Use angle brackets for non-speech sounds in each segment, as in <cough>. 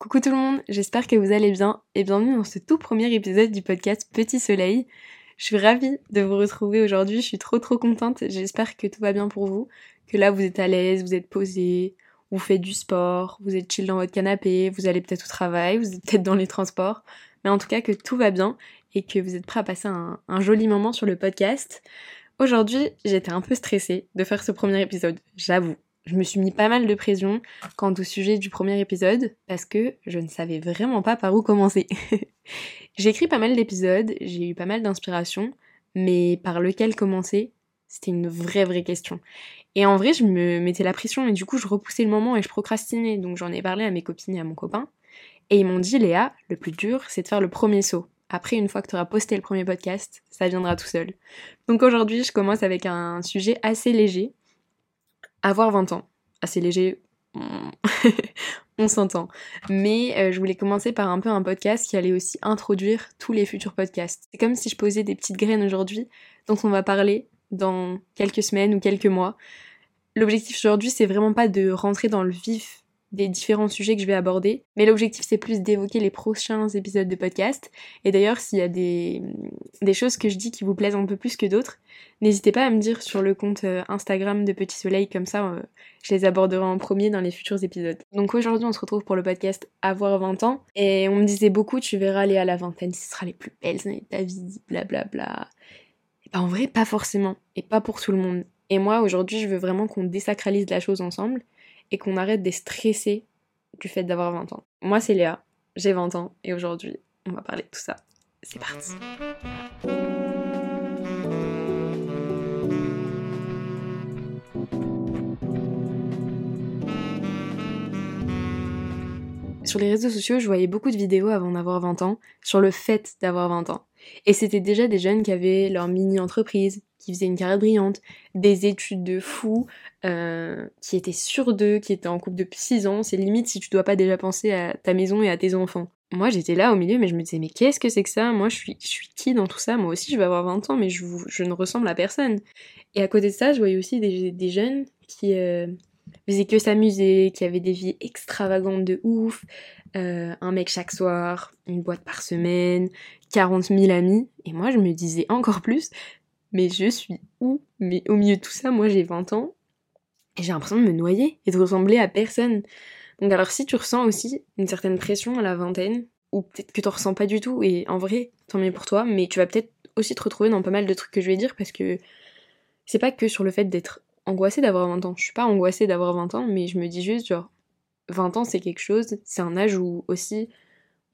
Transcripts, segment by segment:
Coucou tout le monde, j'espère que vous allez bien et bienvenue dans ce tout premier épisode du podcast Petit Soleil. Je suis ravie de vous retrouver aujourd'hui, je suis trop trop contente, j'espère que tout va bien pour vous, que là vous êtes à l'aise, vous êtes posé, vous faites du sport, vous êtes chill dans votre canapé, vous allez peut-être au travail, vous êtes peut-être dans les transports, mais en tout cas que tout va bien et que vous êtes prêts à passer un, un joli moment sur le podcast. Aujourd'hui, j'étais un peu stressée de faire ce premier épisode, j'avoue je me suis mis pas mal de pression quant au sujet du premier épisode parce que je ne savais vraiment pas par où commencer. <laughs> j'ai écrit pas mal d'épisodes, j'ai eu pas mal d'inspiration, mais par lequel commencer, c'était une vraie vraie question. Et en vrai, je me mettais la pression et du coup, je repoussais le moment et je procrastinais. Donc j'en ai parlé à mes copines et à mon copain. Et ils m'ont dit, Léa, le plus dur, c'est de faire le premier saut. Après, une fois que tu auras posté le premier podcast, ça viendra tout seul. Donc aujourd'hui, je commence avec un sujet assez léger, avoir 20 ans, assez léger, <laughs> on s'entend. Mais euh, je voulais commencer par un peu un podcast qui allait aussi introduire tous les futurs podcasts. C'est comme si je posais des petites graines aujourd'hui dont on va parler dans quelques semaines ou quelques mois. L'objectif aujourd'hui, c'est vraiment pas de rentrer dans le vif des différents sujets que je vais aborder. Mais l'objectif, c'est plus d'évoquer les prochains épisodes de podcast. Et d'ailleurs, s'il y a des, des, choses que je dis qui vous plaisent un peu plus que d'autres, n'hésitez pas à me dire sur le compte euh, Instagram de Petit Soleil, comme ça, euh, je les aborderai en premier dans les futurs épisodes. Donc aujourd'hui, on se retrouve pour le podcast Avoir 20 ans. Et on me disait beaucoup, tu verras aller à la vingtaine, ce sera les plus belles années de ta vie, blablabla. Ben en vrai, pas forcément. Et pas pour tout le monde. Et moi, aujourd'hui, je veux vraiment qu'on désacralise la chose ensemble et qu'on arrête d'être stressé du fait d'avoir 20 ans. Moi, c'est Léa, j'ai 20 ans et aujourd'hui, on va parler de tout ça. C'est parti. Sur les réseaux sociaux, je voyais beaucoup de vidéos avant d'avoir 20 ans sur le fait d'avoir 20 ans. Et c'était déjà des jeunes qui avaient leur mini-entreprise, qui faisaient une carrière brillante, des études de fou, euh, qui étaient sûrs d'eux, qui étaient en couple depuis 6 ans. C'est limite si tu dois pas déjà penser à ta maison et à tes enfants. Moi j'étais là au milieu, mais je me disais, mais qu'est-ce que c'est que ça? Moi je suis, je qui dans tout ça? Moi aussi je vais avoir 20 ans, mais je, ne ressemble à personne. Et à côté de ça, je voyais aussi des, des jeunes qui. Euh, faisaient que s'amuser, qui avaient des vies extravagantes de ouf, euh, un mec chaque soir, une boîte par semaine, 40 000 amis. Et moi, je me disais encore plus, mais je suis où? Mais au milieu de tout ça, moi j'ai 20 ans, et j'ai l'impression de me noyer et de ressembler à personne. Donc alors si tu ressens aussi une certaine pression à la vingtaine, ou peut-être que tu ressens pas du tout, et en vrai, tant mieux pour toi, mais tu vas peut-être aussi te retrouver dans pas mal de trucs que je vais dire, parce que c'est pas que sur le fait d'être angoissée d'avoir 20 ans. Je suis pas angoissée d'avoir 20 ans, mais je me dis juste, genre, 20 ans c'est quelque chose, c'est un âge où aussi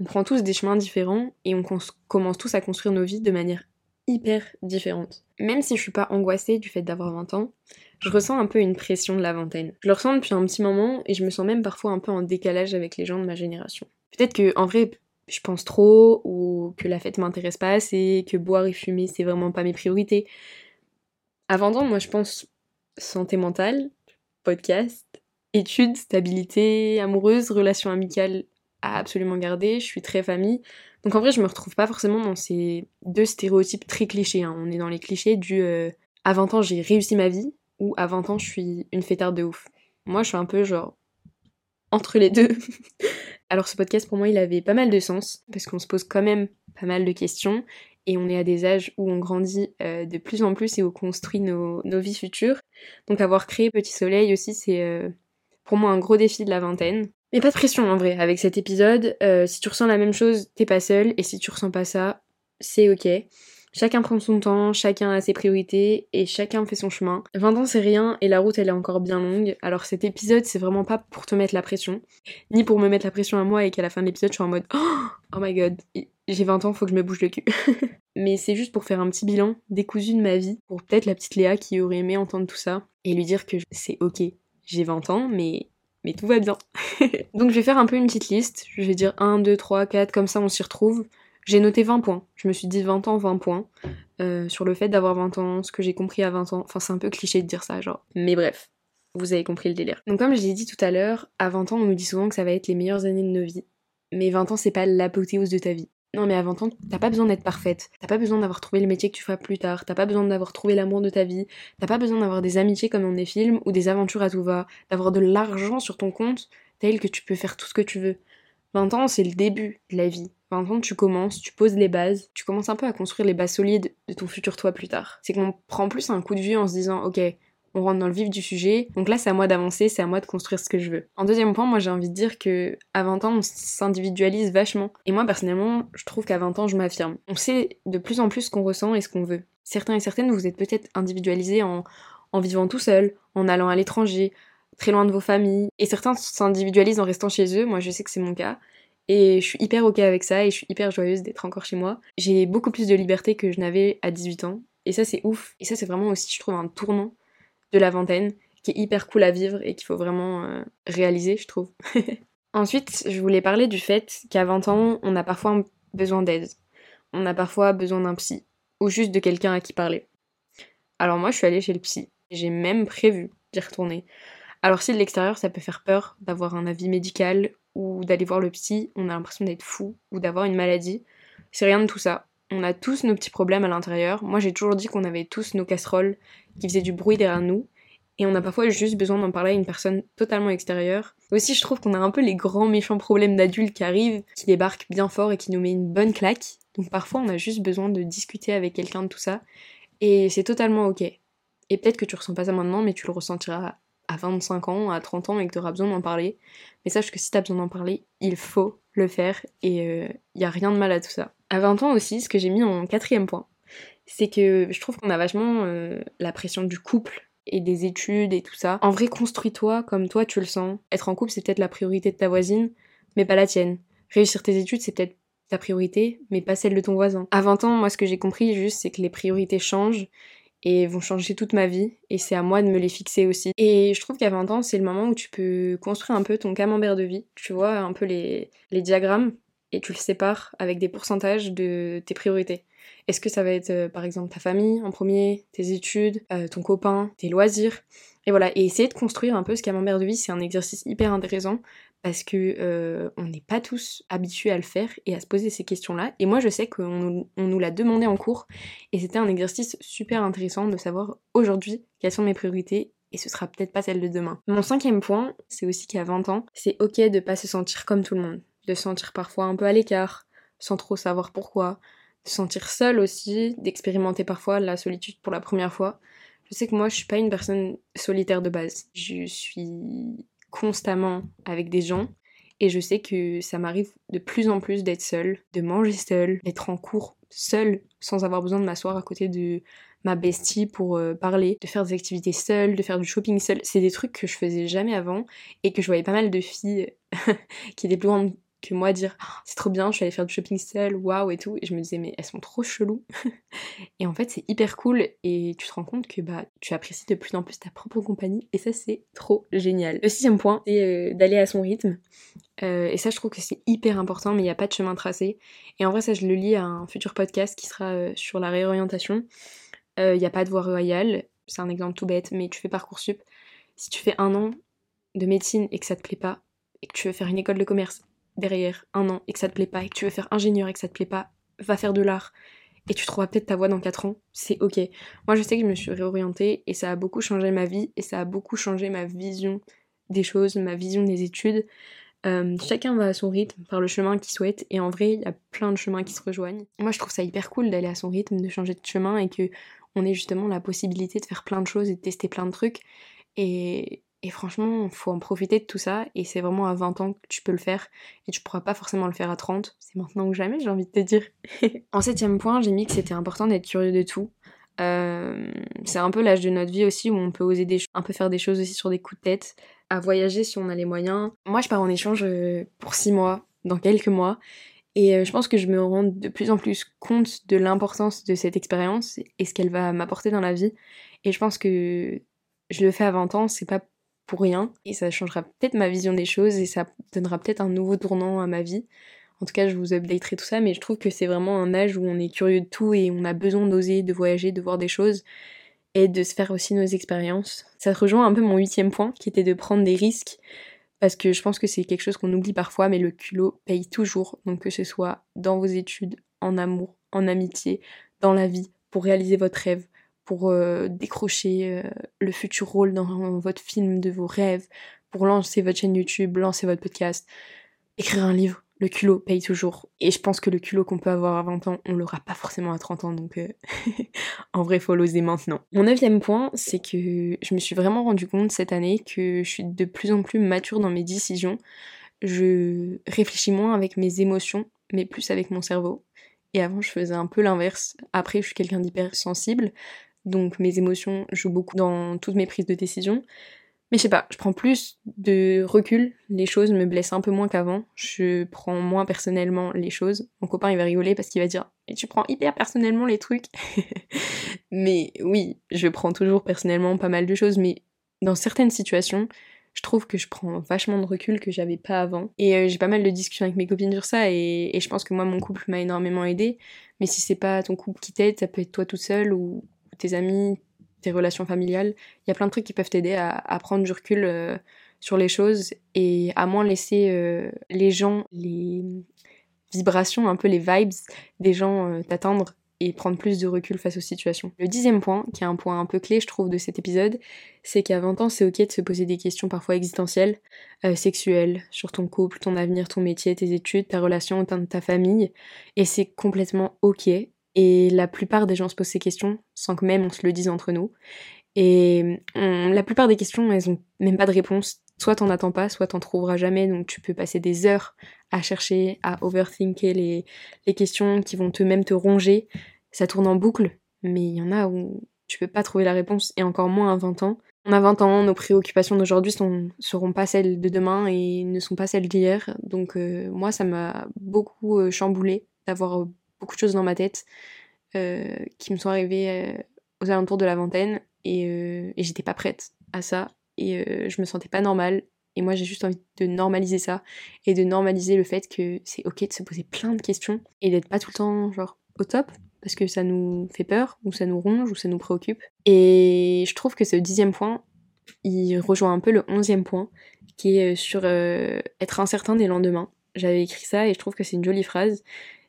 on prend tous des chemins différents et on commence tous à construire nos vies de manière hyper différente. Même si je suis pas angoissée du fait d'avoir 20 ans, je ressens un peu une pression de la vingtaine. Je le ressens depuis un petit moment et je me sens même parfois un peu en décalage avec les gens de ma génération. Peut-être que en vrai je pense trop ou que la fête m'intéresse pas assez, que boire et fumer c'est vraiment pas mes priorités. 20 ans, moi je pense santé mentale, podcast, études, stabilité amoureuse, relations amicales à absolument garder, je suis très famille. Donc en vrai, je me retrouve pas forcément dans ces deux stéréotypes très clichés. Hein. On est dans les clichés du euh, à 20 ans j'ai réussi ma vie ou à 20 ans je suis une fêtarde de ouf. Moi, je suis un peu genre entre les deux. <laughs> Alors ce podcast pour moi, il avait pas mal de sens parce qu'on se pose quand même pas mal de questions et on est à des âges où on grandit euh, de plus en plus et où on construit nos, vies futures. Donc avoir créé Petit Soleil aussi, c'est euh, pour moi un gros défi de la vingtaine. Mais pas de pression en vrai avec cet épisode. Euh, si tu ressens la même chose, t'es pas seul. Et si tu ressens pas ça, c'est ok. Chacun prend son temps, chacun a ses priorités et chacun fait son chemin. 20 ans c'est rien et la route elle est encore bien longue. Alors cet épisode c'est vraiment pas pour te mettre la pression, ni pour me mettre la pression à moi et qu'à la fin de l'épisode je suis en mode <gasps> oh, my god, j'ai 20 ans, faut que je me bouge le cul. <laughs> Mais c'est juste pour faire un petit bilan décousu de ma vie, pour peut-être la petite Léa qui aurait aimé entendre tout ça et lui dire que c'est ok, j'ai 20 ans mais mais tout va bien. <laughs> Donc je vais faire un peu une petite liste, je vais dire 1, 2, 3, 4, comme ça on s'y retrouve. J'ai noté 20 points. Je me suis dit 20 ans, 20 points. Euh, sur le fait d'avoir 20 ans, ce que j'ai compris à 20 ans. Enfin, c'est un peu cliché de dire ça, genre. Mais bref, vous avez compris le délire. Donc, comme je l'ai dit tout à l'heure, à 20 ans, on nous dit souvent que ça va être les meilleures années de nos vies. Mais 20 ans, c'est pas l'apothéose de ta vie. Non, mais à 20 ans, t'as pas besoin d'être parfaite. T'as pas besoin d'avoir trouvé le métier que tu feras plus tard. T'as pas besoin d'avoir trouvé l'amour de ta vie. T'as pas besoin d'avoir des amitiés comme dans des films ou des aventures à tout va. D'avoir de l'argent sur ton compte tel que tu peux faire tout ce que tu veux. 20 ans, c'est le début de la vie. 20 ans, tu commences, tu poses les bases, tu commences un peu à construire les bases solides de ton futur toi plus tard. C'est qu'on prend plus un coup de vue en se disant, ok, on rentre dans le vif du sujet. Donc là, c'est à moi d'avancer, c'est à moi de construire ce que je veux. En deuxième point, moi j'ai envie de dire que à 20 ans, on s'individualise vachement. Et moi, personnellement, je trouve qu'à 20 ans, je m'affirme. On sait de plus en plus ce qu'on ressent et ce qu'on veut. Certains et certaines, vous êtes peut-être individualisés en, vivant tout seul, en allant à l'étranger, très loin de vos familles. Et certains s'individualisent en restant chez eux. Moi, je sais que c'est mon cas. Et je suis hyper ok avec ça et je suis hyper joyeuse d'être encore chez moi. J'ai beaucoup plus de liberté que je n'avais à 18 ans. Et ça, c'est ouf. Et ça, c'est vraiment aussi, je trouve, un tournant de la vingtaine qui est hyper cool à vivre et qu'il faut vraiment euh, réaliser, je trouve. <laughs> Ensuite, je voulais parler du fait qu'à 20 ans, on a parfois besoin d'aide. On a parfois besoin d'un psy ou juste de quelqu'un à qui parler. Alors moi, je suis allée chez le psy. J'ai même prévu d'y retourner. Alors si de l'extérieur, ça peut faire peur d'avoir un avis médical ou d'aller voir le psy, on a l'impression d'être fou ou d'avoir une maladie. C'est rien de tout ça. On a tous nos petits problèmes à l'intérieur. Moi, j'ai toujours dit qu'on avait tous nos casseroles qui faisaient du bruit derrière nous. Et on a parfois juste besoin d'en parler à une personne totalement extérieure. Aussi, je trouve qu'on a un peu les grands méchants problèmes d'adultes qui arrivent, qui débarquent bien fort et qui nous met une bonne claque. Donc parfois, on a juste besoin de discuter avec quelqu'un de tout ça. Et c'est totalement ok. Et peut-être que tu ressens pas ça maintenant, mais tu le ressentiras à 25 ans, à 30 ans, et que tu auras besoin d'en parler. Mais sache que si tu as besoin d'en parler, il faut le faire. Et il euh, n'y a rien de mal à tout ça. À 20 ans aussi, ce que j'ai mis en quatrième point, c'est que je trouve qu'on a vachement euh, la pression du couple et des études et tout ça. En vrai, construis-toi comme toi tu le sens. Être en couple, c'est peut-être la priorité de ta voisine, mais pas la tienne. Réussir tes études, c'est peut-être ta priorité, mais pas celle de ton voisin. À 20 ans, moi, ce que j'ai compris juste, c'est que les priorités changent et vont changer toute ma vie, et c'est à moi de me les fixer aussi. Et je trouve qu'à 20 ans, c'est le moment où tu peux construire un peu ton camembert de vie. Tu vois un peu les, les diagrammes et tu le sépares avec des pourcentages de tes priorités. Est-ce que ça va être euh, par exemple ta famille en premier, tes études, euh, ton copain, tes loisirs? Et voilà, et essayer de construire un peu ce camembert de vie, c'est un exercice hyper intéressant parce que euh, on n'est pas tous habitués à le faire et à se poser ces questions-là. Et moi je sais qu'on nous l'a demandé en cours et c'était un exercice super intéressant de savoir aujourd'hui quelles sont mes priorités et ce sera peut-être pas celle de demain. Mon cinquième point, c'est aussi qu'à 20 ans, c'est ok de pas se sentir comme tout le monde de se sentir parfois un peu à l'écart, sans trop savoir pourquoi, se sentir seul aussi, d'expérimenter parfois la solitude pour la première fois. Je sais que moi, je suis pas une personne solitaire de base. Je suis constamment avec des gens et je sais que ça m'arrive de plus en plus d'être seule, de manger seule, d'être en cours seule sans avoir besoin de m'asseoir à côté de ma bestie pour euh, parler, de faire des activités seule, de faire du shopping seule. C'est des trucs que je faisais jamais avant et que je voyais pas mal de filles <laughs> qui étaient plus grandes que moi dire «Ah, c'est trop bien, je suis allée faire du shopping seule, waouh et tout. Et je me disais mais elles sont trop cheloues. <laughs> et en fait c'est hyper cool et tu te rends compte que bah tu apprécies de plus en plus ta propre compagnie et ça c'est trop génial. Le sixième point c'est euh, d'aller à son rythme. Euh, et ça je trouve que c'est hyper important mais il n'y a pas de chemin tracé. Et en vrai ça je le lis à un futur podcast qui sera euh, sur la réorientation. Il n'y a pas de voie royale, c'est un exemple tout bête, mais tu fais Parcoursup. Si tu fais un an de médecine et que ça te plaît pas, et que tu veux faire une école de commerce derrière un an et que ça te plaît pas et que tu veux faire ingénieur et que ça te plaît pas, va faire de l'art et tu trouveras peut-être ta voie dans 4 ans, c'est ok. Moi je sais que je me suis réorientée et ça a beaucoup changé ma vie et ça a beaucoup changé ma vision des choses, ma vision des études. Euh, chacun va à son rythme, par le chemin qu'il souhaite, et en vrai, il y a plein de chemins qui se rejoignent. Moi, je trouve ça hyper cool d'aller à son rythme, de changer de chemin, et que on ait justement la possibilité de faire plein de choses et de tester plein de trucs. Et, et franchement, faut en profiter de tout ça. Et c'est vraiment à 20 ans que tu peux le faire. Et tu pourras pas forcément le faire à 30. C'est maintenant ou jamais, j'ai envie de te dire. <laughs> en septième point, j'ai mis que c'était important d'être curieux de tout. Euh, c'est un peu l'âge de notre vie aussi où on peut oser des un peu faire des choses aussi sur des coups de tête, à voyager si on a les moyens. Moi, je pars en échange euh, pour 6 mois, dans quelques mois. Et euh, je pense que je me rends de plus en plus compte de l'importance de cette expérience et ce qu'elle va m'apporter dans la vie. Et je pense que je le fais à 20 ans, c'est pas pour rien. Et ça changera peut-être ma vision des choses et ça donnera peut-être un nouveau tournant à ma vie. En tout cas, je vous updaterai tout ça, mais je trouve que c'est vraiment un âge où on est curieux de tout et on a besoin d'oser, de voyager, de voir des choses et de se faire aussi nos expériences. Ça rejoint un peu mon huitième point, qui était de prendre des risques, parce que je pense que c'est quelque chose qu'on oublie parfois, mais le culot paye toujours. Donc que ce soit dans vos études, en amour, en amitié, dans la vie, pour réaliser votre rêve, pour euh, décrocher euh, le futur rôle dans votre film de vos rêves, pour lancer votre chaîne YouTube, lancer votre podcast. écrire un livre, le culot paye toujours. Et je pense que le culot qu'on peut avoir à 20 ans, on l'aura pas forcément à 30 ans, donc euh, <laughs> en vrai, faut l'oser maintenant. Mon neuvième point, c'est que je me suis vraiment rendu compte cette année que je suis de plus en plus mature dans mes décisions. Je réfléchis moins avec mes émotions, mais plus avec mon cerveau. Et avant, je faisais un peu l'inverse. Après, je suis quelqu'un d'hyper sensible, donc mes émotions jouent beaucoup dans toutes mes prises de décision. Mais je sais pas, je prends plus de recul, les choses me blessent un peu moins qu'avant, je prends moins personnellement les choses. Mon copain il va rigoler parce qu'il va dire Et tu prends hyper personnellement les trucs <laughs> Mais oui, je prends toujours personnellement pas mal de choses, mais dans certaines situations, je trouve que je prends vachement de recul que j'avais pas avant. Et euh, j'ai pas mal de discussions avec mes copines sur ça, et, je pense que moi mon couple m'a énormément aidé. Mais si c'est pas ton couple qui t'aide, ça peut être toi tout seul ou tes amis, tes relations familiales. Il y a plein de trucs qui peuvent t'aider à, prendre du recul euh, sur les choses et à moins laisser euh, les gens, les vibrations, un peu les vibes des gens euh, t'atteindre et prendre plus de recul face aux situations. Le dixième point, qui est un point un peu clé je trouve de cet épisode, c'est qu'à 20 ans c'est ok de se poser des questions parfois existentielles, sexuelles, sur ton couple, ton avenir, ton métier, tes études, ta relation au sein de ta famille, et c'est complètement ok et la plupart des gens se posent ces questions sans que même on se le dise entre nous. Et la plupart des questions, elles ont même pas de réponse. Soit t'en attends pas, soit t'en trouveras jamais. Donc tu peux passer des heures à chercher, à overthinker les, les questions qui vont te même te ronger. Ça tourne en boucle, mais il y en a où tu peux pas trouver la réponse, et encore moins à 20 ans. On a 20 ans, nos préoccupations d'aujourd'hui ne seront pas celles de demain et ne sont pas celles d'hier. Donc euh, moi, ça m'a beaucoup euh, chamboulé d'avoir beaucoup de choses dans ma tête euh, qui me sont arrivées euh, aux alentours de la vingtaine et, euh, et j'étais pas prête à ça et je me sentais pas normale. Et moi, j'ai juste envie de normaliser ça et de normaliser le fait que c'est ok de se poser plein de questions et d'être pas tout le temps genre au top parce que ça nous fait peur ou ça nous ronge ou ça nous préoccupe. Et je trouve que ce dixième point, il rejoint un peu le onzième point qui est sur être incertain des lendemains. J'avais écrit ça et je trouve que c'est une jolie phrase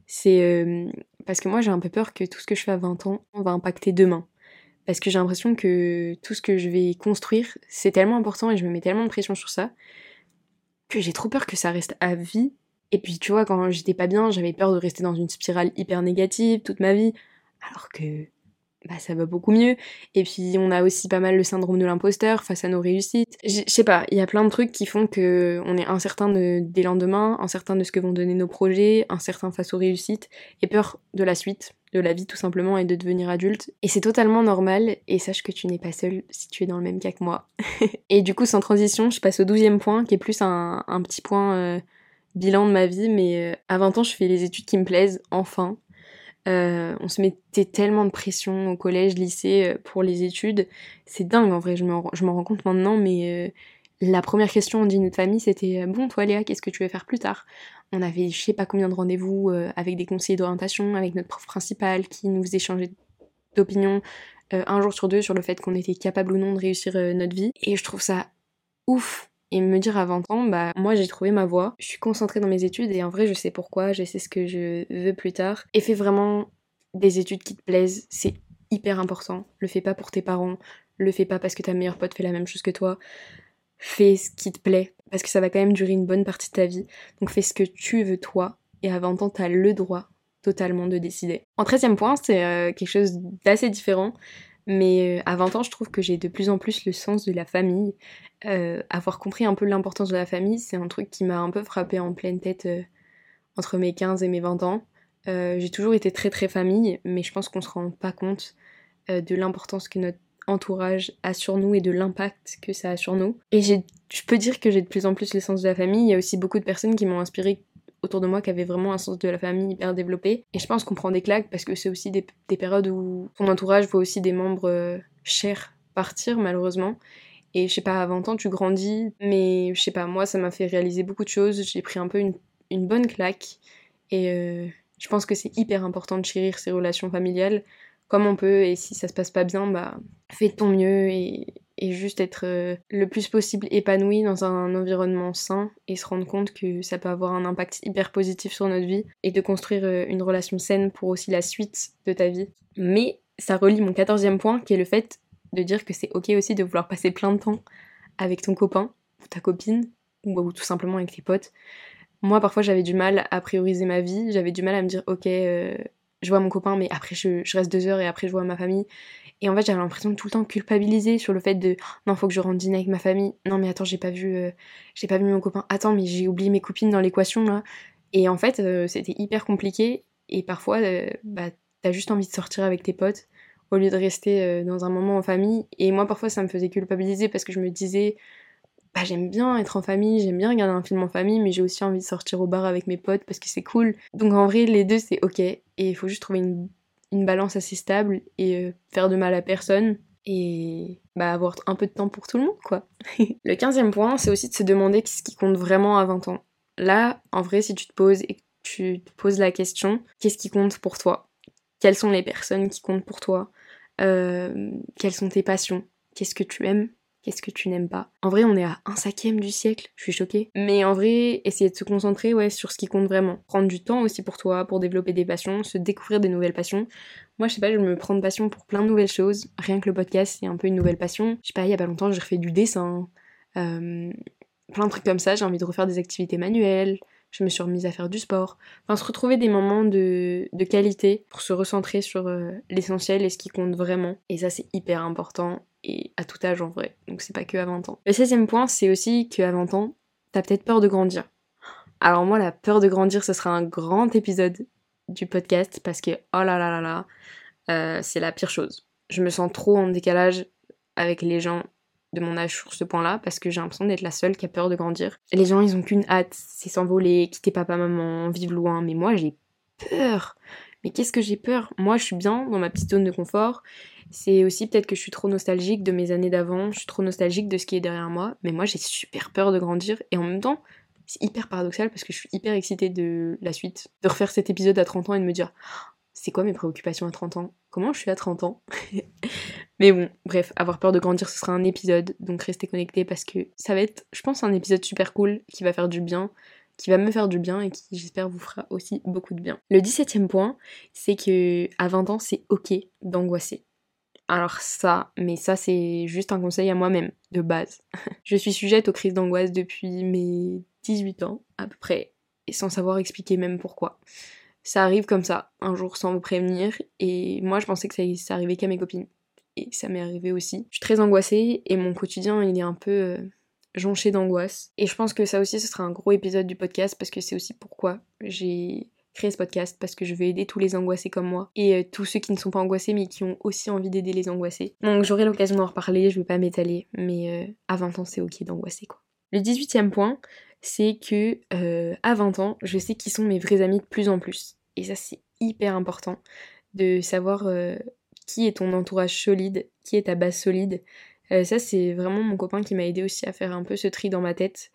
c'est euh, parce que moi j'ai un peu peur que tout ce que je fais à 20 ans va impacter demain. Parce que j'ai l'impression que tout ce que je vais construire, c'est tellement important et je me mets tellement de pression sur ça que j'ai trop peur que ça reste à vie. Et puis tu vois, quand j'étais pas bien, j'avais peur de rester dans une spirale hyper négative toute ma vie. Alors que bah, ça va beaucoup mieux. Et puis on a aussi pas mal le syndrome de l'imposteur face à nos réussites. Je sais pas, il y a plein de trucs qui font que on est incertain de, des lendemains, incertain de ce que vont donner nos projets, incertain face aux réussites, et peur de la suite, de la vie tout simplement, et de devenir adulte. Et c'est totalement normal, et sache que tu n'es pas seul si tu es dans le même cas que moi. <laughs> et du coup, sans transition, je passe au douzième point, qui est plus un, un petit point... Euh, bilan de ma vie, mais euh, à 20 ans, je fais les études qui me plaisent, enfin. Euh, on se mettait tellement de pression au collège, lycée euh, pour les études. C'est dingue en vrai, je m'en rends compte maintenant, mais euh, la première question dit notre famille c'était Bon, toi Léa, qu'est-ce que tu veux faire plus tard? On avait je sais pas combien de rendez-vous avec des conseillers d'orientation, avec notre prof principal qui nous faisait changer d'opinion un jour sur deux sur le fait qu'on était capable ou non de réussir notre vie. Et je trouve ça ouf et me dire à 20 ans, bah moi j'ai trouvé ma voie, je suis concentrée dans mes études et en vrai je sais pourquoi, je sais ce que je veux plus tard. Et fais vraiment des études qui te plaisent, c'est hyper important. Le fais pas pour tes parents, le fais pas parce que ta meilleure pote fait la même chose que toi. Fais ce qui te plaît, parce que ça va quand même durer une bonne partie de ta vie. Donc fais ce que tu veux toi, et à 20 ans t'as le droit totalement de décider. En 13 point, c'est euh, quelque chose d'assez différent. Mais euh, à 20 ans, je trouve que j'ai de plus en plus le sens de la famille. Euh, avoir compris un peu l'importance de la famille, c'est un truc qui m'a un peu frappé en pleine tête euh, entre mes 15 et mes 20 ans. j'ai toujours été très très famille, mais je pense qu'on se rend pas compte de l'importance que notre entourage a sur nous et de l'impact que ça a sur nous. Et je peux dire que j'ai de plus en plus le sens de la famille. Il y a aussi beaucoup de personnes qui m'ont inspiré autour de moi qui avaient vraiment un sens de la famille hyper développé. Et je pense qu'on prend des claques parce que c'est aussi des, périodes où ton entourage voit aussi des membres euh, chers partir malheureusement. Et je sais pas, à 20 ans tu grandis, mais je sais pas, moi ça m'a fait réaliser beaucoup de choses. J'ai pris un peu une, une bonne claque. Et euh, je pense que c'est hyper important de chérir ses relations familiales comme on peut. Et si ça se passe pas bien, bah fais de ton mieux et, et juste être euh, le plus possible épanoui dans un environnement sain et se rendre compte que ça peut avoir un impact hyper positif sur notre vie et de construire euh, une relation saine pour aussi la suite de ta vie. Mais ça relie mon quatorzième point qui est le fait de dire que c'est ok aussi de vouloir passer plein de temps avec ton copain ta copine ou, tout simplement avec tes potes. Moi, parfois, j'avais du mal à prioriser ma vie, j'avais du mal à me dire, ok, euh, je vois mon copain, mais après, je, reste deux heures et après, je vois ma famille. Et en fait, j'avais l'impression de tout le temps culpabiliser sur le fait de, non, faut que je rentre dîner avec ma famille. Non, mais attends, j'ai pas vu, euh, j'ai pas vu mon copain. Attends, mais j'ai oublié mes copines dans l'équation, là. Et en fait, euh, c'était hyper compliqué. Et parfois, bah, t'as juste envie de sortir avec tes potes au lieu de rester dans un moment en famille. Et moi, parfois, ça me faisait culpabiliser parce que je me disais, bah, j'aime bien être en famille, j'aime bien regarder un film en famille, mais j'ai aussi envie de sortir au bar avec mes potes parce que c'est cool. Donc en vrai, les deux, c'est ok. Et il faut juste trouver une, balance assez stable et euh, faire de mal à personne. Et bah, avoir un peu de temps pour tout le monde, quoi. <laughs> le quinzième point, c'est aussi de se demander ce qui compte vraiment à 20 ans. Là, en vrai, si tu te poses et tu te poses la question, qu'est-ce qui compte pour toi? Quelles sont les personnes qui comptent pour toi? Euh, Quelles sont tes passions? Qu'est-ce que tu aimes? Qu'est-ce que tu n'aimes pas En vrai, on est à un cinquième du siècle, je suis choquée. Mais en vrai, essayer de se concentrer ouais, sur ce qui compte vraiment. Prendre du temps aussi pour toi, pour développer des passions, se découvrir des nouvelles passions. Moi, je sais pas, je me prends de passion pour plein de nouvelles choses. Rien que le podcast, c'est un peu une nouvelle passion. Je sais pas, il y a pas longtemps, j'ai refait du dessin. Euh, plein de trucs comme ça, j'ai envie de refaire des activités manuelles je me suis remise à faire du sport. Enfin, se retrouver des moments de, qualité pour se recentrer sur euh, l'essentiel et ce qui compte vraiment. Et ça, c'est hyper important et à tout âge en vrai. Donc, c'est pas que à 20 ans. Le 16 point, c'est aussi qu'à 20 ans, t'as peut-être peur de grandir. Alors, moi, la peur de grandir, ce sera un grand épisode du podcast parce que, oh là là là là, euh, c'est la pire chose. Je me sens trop en décalage avec les gens de mon âge sur ce point-là parce que j'ai l'impression d'être la seule qui a peur de grandir. Les gens, ils ont qu'une hâte, c'est s'envoler, quitter papa, maman, vivre loin. Mais moi, j'ai peur. Mais qu'est-ce que j'ai peur? Moi, je suis bien dans ma petite zone de confort. C'est aussi peut-être que je suis trop nostalgique de mes années d'avant, je suis trop nostalgique de ce qui est derrière moi. Mais moi, j'ai super peur de grandir. Et en même temps, c'est hyper paradoxal parce que je suis hyper excitée de la suite. De refaire cet épisode à 30 ans et de me dire c'est quoi mes préoccupations à 30 ans? Comment je suis à 30 ans? <laughs> Mais bon, bref, avoir peur de grandir, ce sera un épisode, donc restez connectés parce que ça va être, je pense, un épisode super cool qui va faire du bien, qui va me faire du bien et qui, j'espère, vous fera aussi beaucoup de bien. Le 17ème point, c'est que à 20 ans, c'est ok d'angoisser. Alors ça, mais ça c'est juste un conseil à moi-même, de base. <laughs> je suis sujette aux crises d'angoisse depuis mes 18 ans, à peu près, et sans savoir expliquer même pourquoi ça arrive comme ça, un jour sans vous prévenir. Et moi, je pensais que ça, arrivait qu'à mes copines. Et ça m'est arrivé aussi. Je suis très angoissée et mon quotidien, il est un peu euh, jonché d'angoisse. Et je pense que ça aussi, ce sera un gros épisode du podcast parce que c'est aussi pourquoi j'ai créé ce podcast parce que je veux aider tous les angoissés comme moi et euh, tous ceux qui ne sont pas angoissés mais qui ont aussi envie d'aider les angoissés. Donc j'aurai l'occasion d'en reparler, je vais pas m'étaler, mais euh, à 20 ans c'est ok d'angoisser quoi. Le 18e point, c'est que à 20 ans, je sais qui sont mes vrais amis de plus en plus. Et ça, c'est hyper important de savoir euh, qui est ton entourage solide, qui est ta base solide. Euh, ça, c'est vraiment mon copain qui m'a aidé aussi à faire un peu ce tri dans ma tête.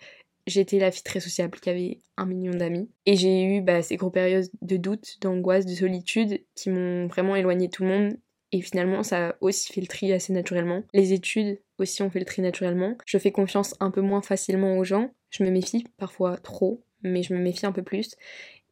J'étais la fille très sociable qui avait un million d'amis. Et j'ai eu bah, ces gros périodes de doute, d'angoisse, de solitude qui m'ont vraiment éloigné tout le monde. Et finalement, ça a aussi fait le tri assez naturellement. Les études aussi ont fait le tri naturellement. Je fais confiance un peu moins facilement aux gens. Je me méfie parfois trop, mais je me méfie un peu plus.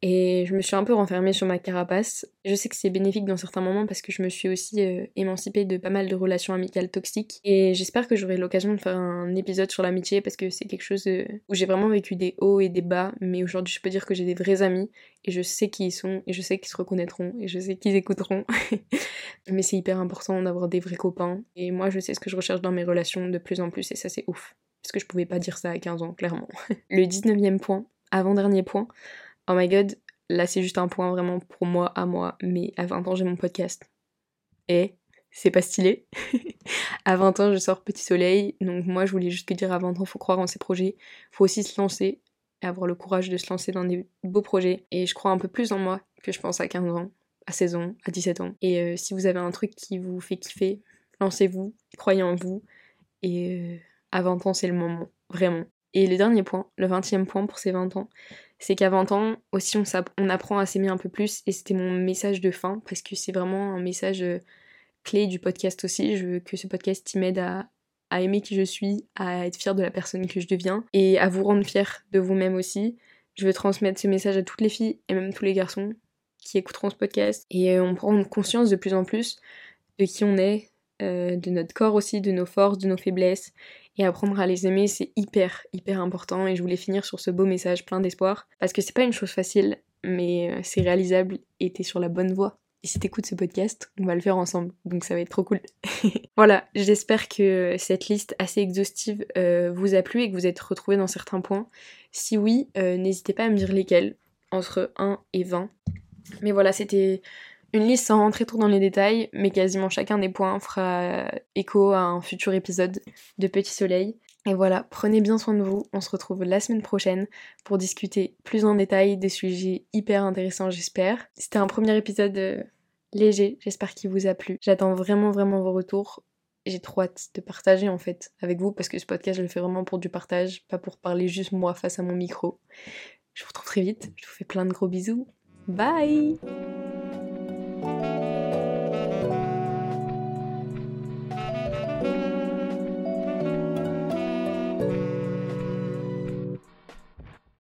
Et je me suis un peu renfermée sur ma carapace. Je sais que c'est bénéfique dans certains moments parce que je me suis aussi euh, émancipée de pas mal de relations amicales toxiques. Et j'espère que j'aurai l'occasion de faire un épisode sur l'amitié parce que c'est quelque chose euh, où j'ai vraiment vécu des hauts et des bas. Mais aujourd'hui, je peux dire que j'ai des vrais amis et je sais qui ils sont et je sais qu'ils se reconnaîtront et je sais qu'ils écouteront. <laughs> mais c'est hyper important d'avoir des vrais copains. Et moi, je sais ce que je recherche dans mes relations de plus en plus et ça, c'est ouf. Parce que je pouvais pas dire ça à 15 ans, clairement. <laughs> Le 19e point, avant-dernier point. Oh my god, là c'est juste un point vraiment pour moi, à moi, mais à 20 ans j'ai mon podcast. Et c'est pas stylé. <laughs> à 20 ans je sors Petit Soleil, donc moi je voulais juste te dire à 20 ans faut croire en ses projets, faut aussi se lancer et avoir le courage de se lancer dans des beaux projets. Et je crois un peu plus en moi que je pense à 15 ans, à 16 ans, à 17 ans. Et euh, si vous avez un truc qui vous fait kiffer, lancez-vous, croyez en vous. Et euh, à 20 ans c'est le moment, vraiment. Et le dernier point, le 20e point pour ces 20 ans, c'est qu'à 20 ans aussi on, apprend à s'aimer un peu plus et c'était mon message de fin parce que c'est vraiment un message euh, clé du podcast aussi. Je veux que ce podcast m'aide à, à aimer qui je suis, à être fière de la personne que je deviens et à vous rendre fière de vous-même aussi. Je veux transmettre ce message à toutes les filles et même tous les garçons qui écouteront ce podcast et euh, on prend conscience de plus en plus de qui on est, euh, de notre corps aussi, de nos forces, de nos faiblesses et apprendre à les aimer, c'est hyper, hyper important. Et je voulais finir sur ce beau message plein d'espoir. Parce que c'est pas une chose facile, mais euh, c'est réalisable et t'es sur la bonne voie. Et si t'écoutes ce podcast, on va le faire ensemble. Donc ça va être trop cool. <laughs> voilà, j'espère que cette liste assez exhaustive euh, vous a plu et que vous êtes retrouvés dans certains points. Si oui, euh, n'hésitez pas à me dire lesquels, entre 1 et 20. Mais voilà, c'était une liste sans rentrer trop dans les détails, mais quasiment chacun des points fera écho à un futur épisode de Petit Soleil. Et voilà, prenez bien soin de vous, on se retrouve la semaine prochaine pour discuter plus en détail des sujets hyper intéressants j'espère. C'était un premier épisode euh, léger, j'espère qu'il vous a plu. J'attends vraiment vraiment vos retours. J'ai trop hâte de partager en fait avec vous parce que ce podcast je le fais vraiment pour du partage, pas pour parler juste moi face à mon micro. Je vous retrouve très vite, je vous fais plein de gros bisous. Bye